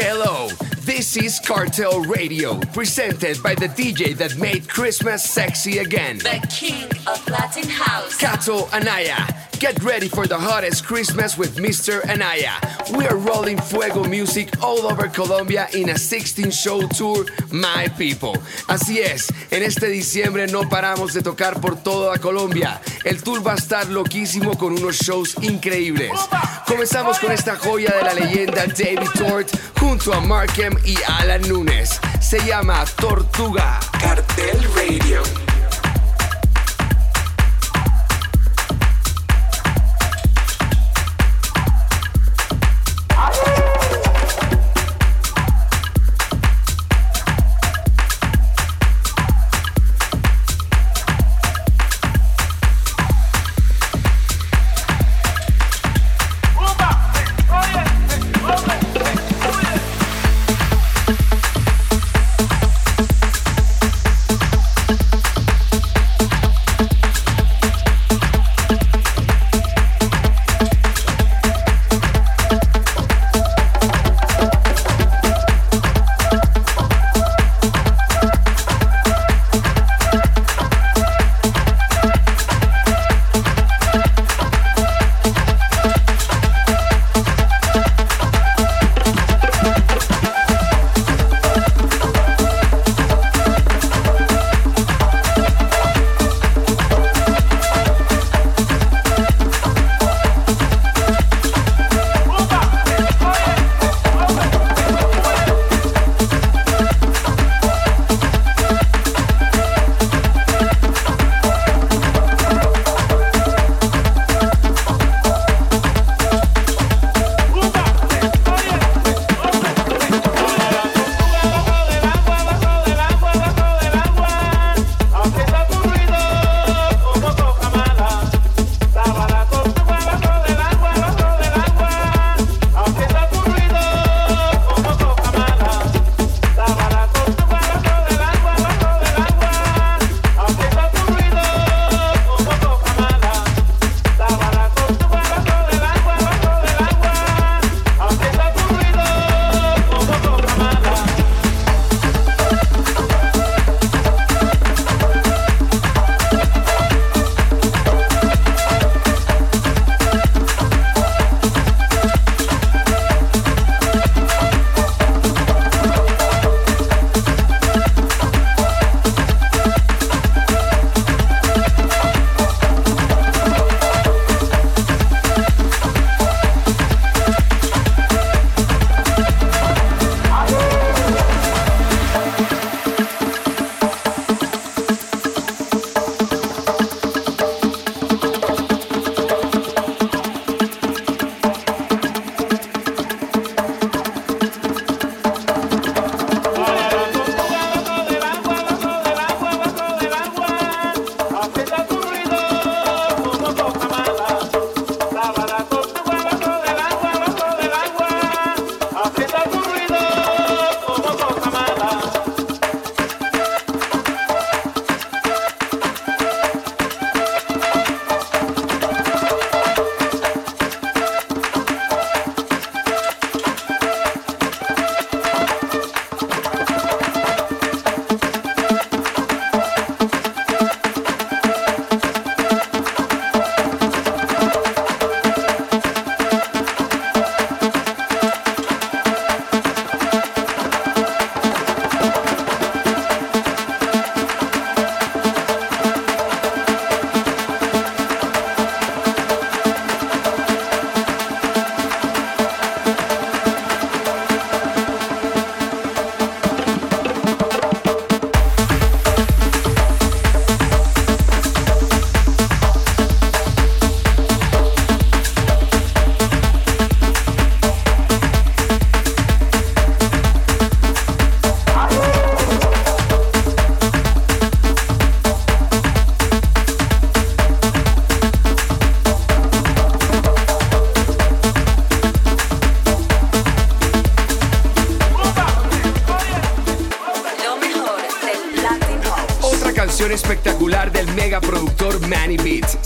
Hello. This is Cartel Radio, presented by the DJ that made Christmas sexy again. The king of Latin House. Kato Anaya. Get ready for the hottest Christmas with Mr. Anaya. We are rolling fuego music all over Colombia in a 16 show tour, My People. Así es, en este diciembre no paramos de tocar por toda Colombia. El tour va a estar loquísimo con unos shows increíbles. Comenzamos con esta joya de la leyenda David Tort junto a Markham y Alan Nunes. Se llama Tortuga. Cartel Radio.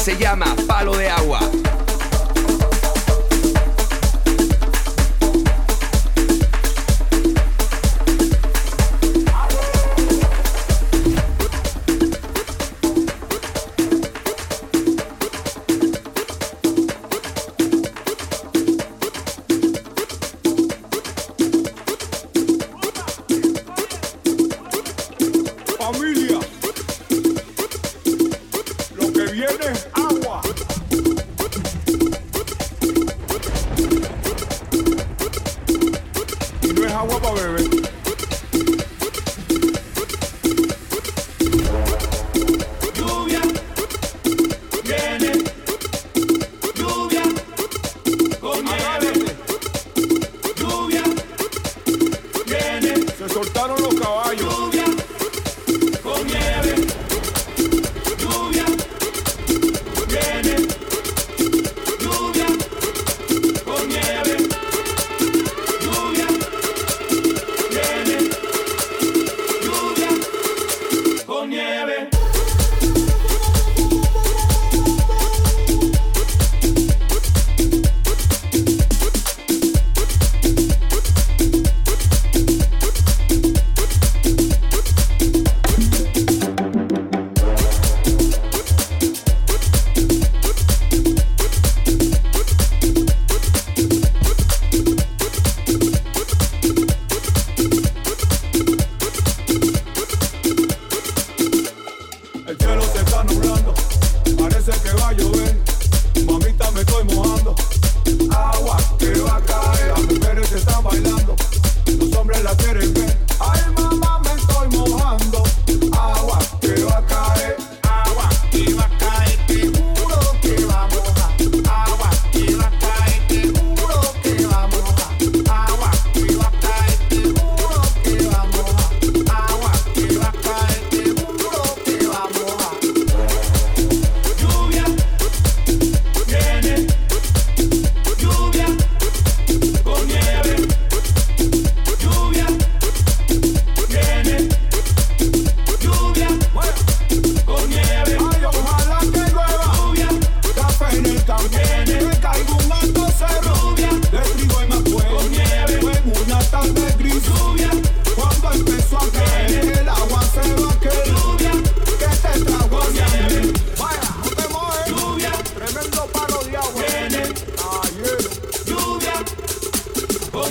se llama Palo de Agua. hacer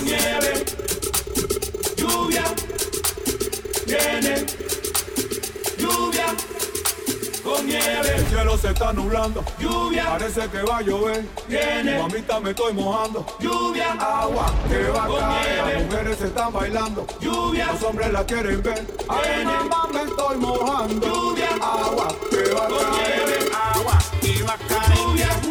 nieve, lluvia, viene, lluvia, con nieve. El cielo se está nublando, lluvia, parece que va a llover, viene, mamita me estoy mojando, lluvia, agua que va con a caer, nieve. las mujeres están bailando, lluvia, los hombres la quieren ver, viene. ay mamá me estoy mojando, lluvia, agua que va a caer, nieve. agua que va a caer.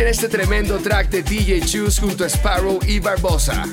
Escuchen este tremendo track de DJ Choose junto a Sparrow y Barbosa.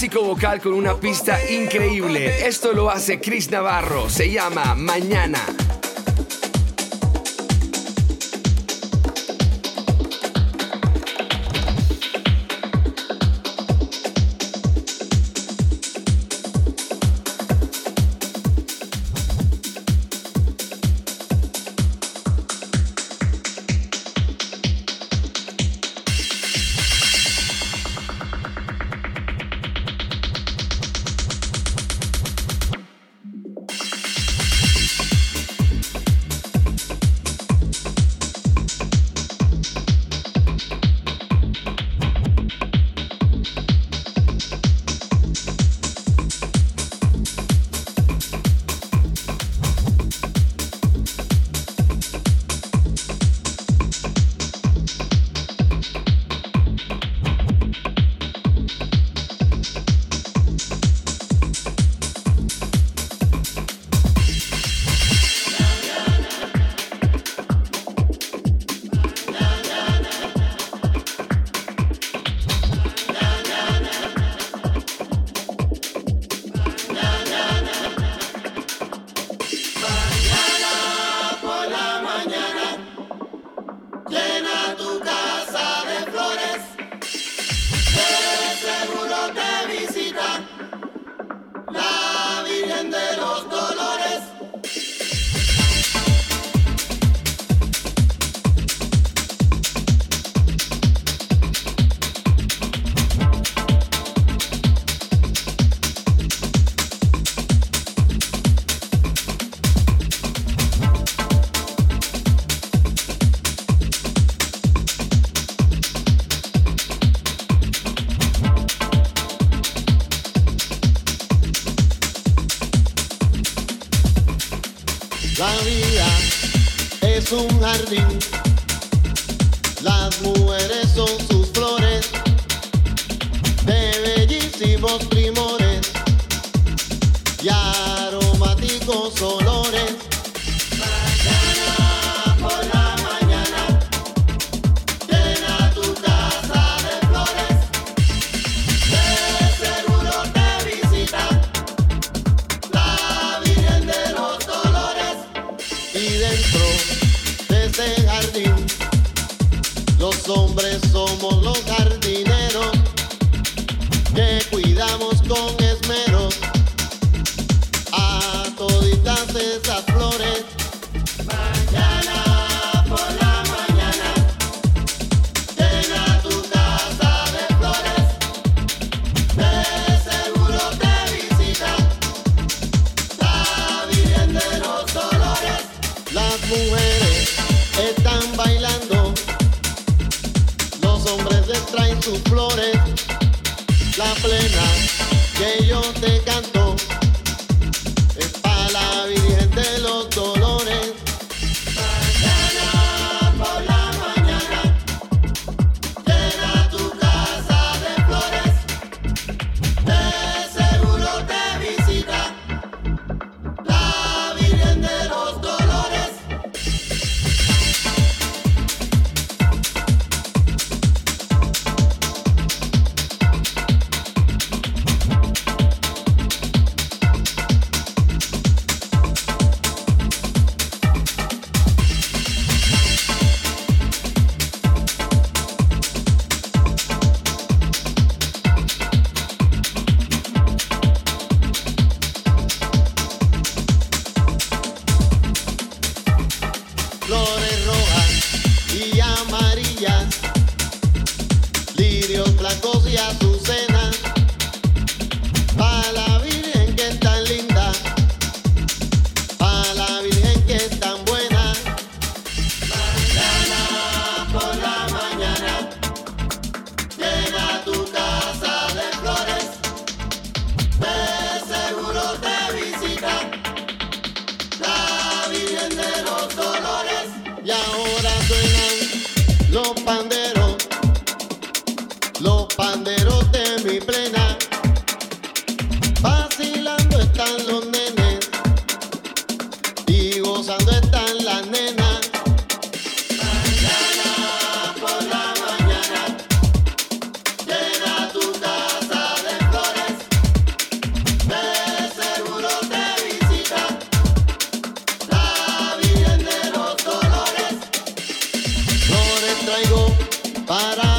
clásico vocal con una pista increíble. Esto lo hace Chris Navarro. Se llama Mañana. jardín. Las mujeres son sus flores de bellísimos primores y aromáticos olores. con esmero a toditas esas flores. Mañana por la mañana, llena tu casa de flores. De seguro te visita la virgen de los dolores. Las mujeres están bailando, los hombres les traen sus flores. La plena que yo te canto. Es para la Virgen de los y amarillas, lirios blancos y azules. para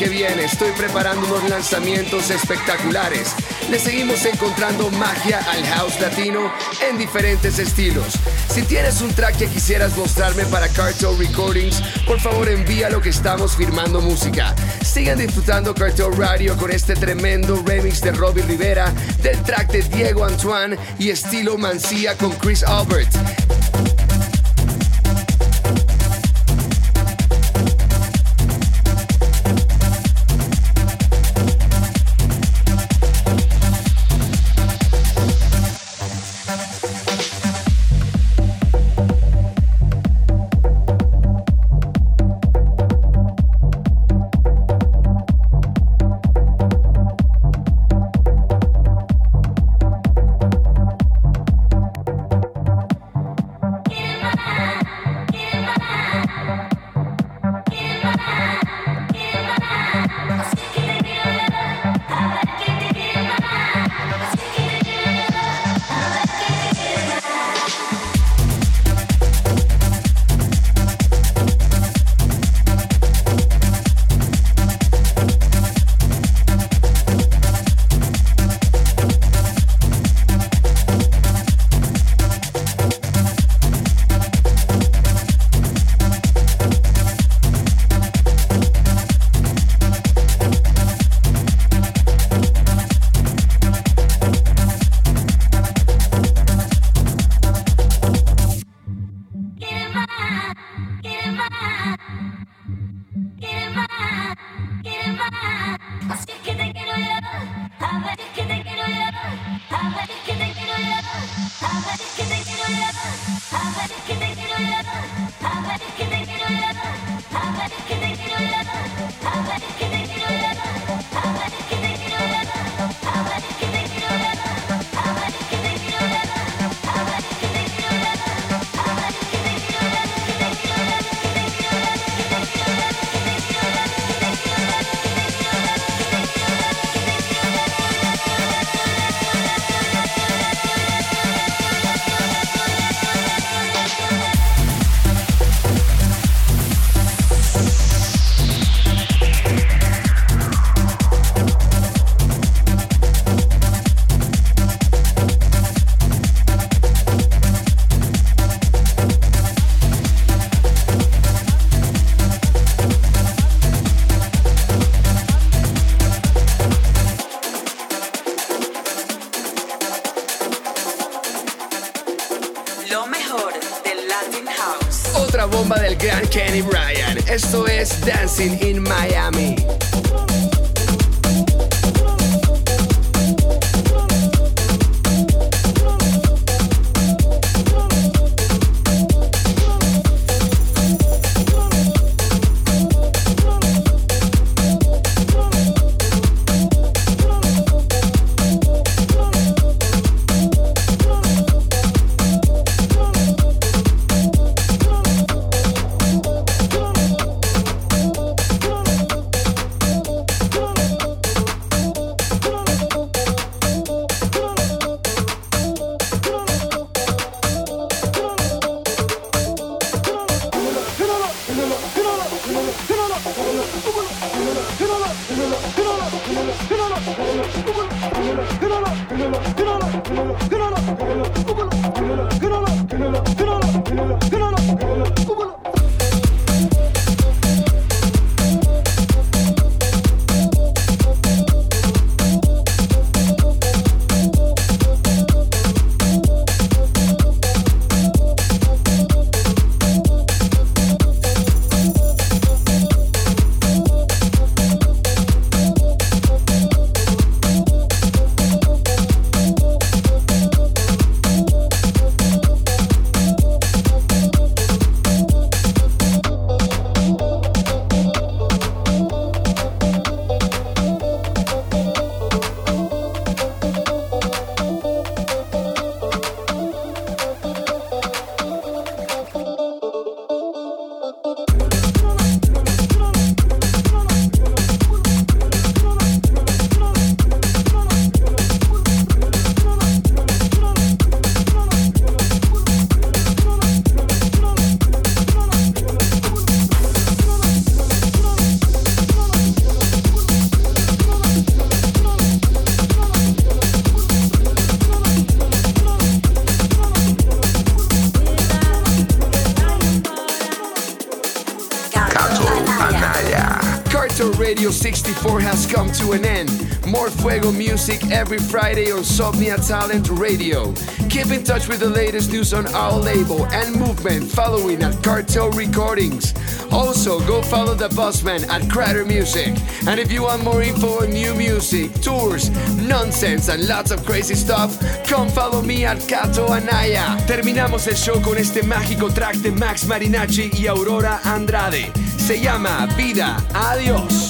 que. Estoy preparando unos lanzamientos espectaculares. Le seguimos encontrando magia al house latino en diferentes estilos. Si tienes un track que quisieras mostrarme para Cartel Recordings, por favor envíalo que estamos firmando música. Sigan disfrutando Cartel Radio con este tremendo remix de Robbie Rivera, del track de Diego Antoine y estilo Mancía con Chris Albert. In Miami. Radio 64 has come to an end. More Fuego music every Friday on Somnia Talent Radio. Keep in touch with the latest news on our label and movement following at Cartel Recordings. Also, go follow the Bossman at Crater Music. And if you want more info on new music, tours, nonsense, and lots of crazy stuff, come follow me at Cato Anaya. Terminamos el show con este mágico track de Max Marinacci y Aurora Andrade. Se llama Vida. Adiós.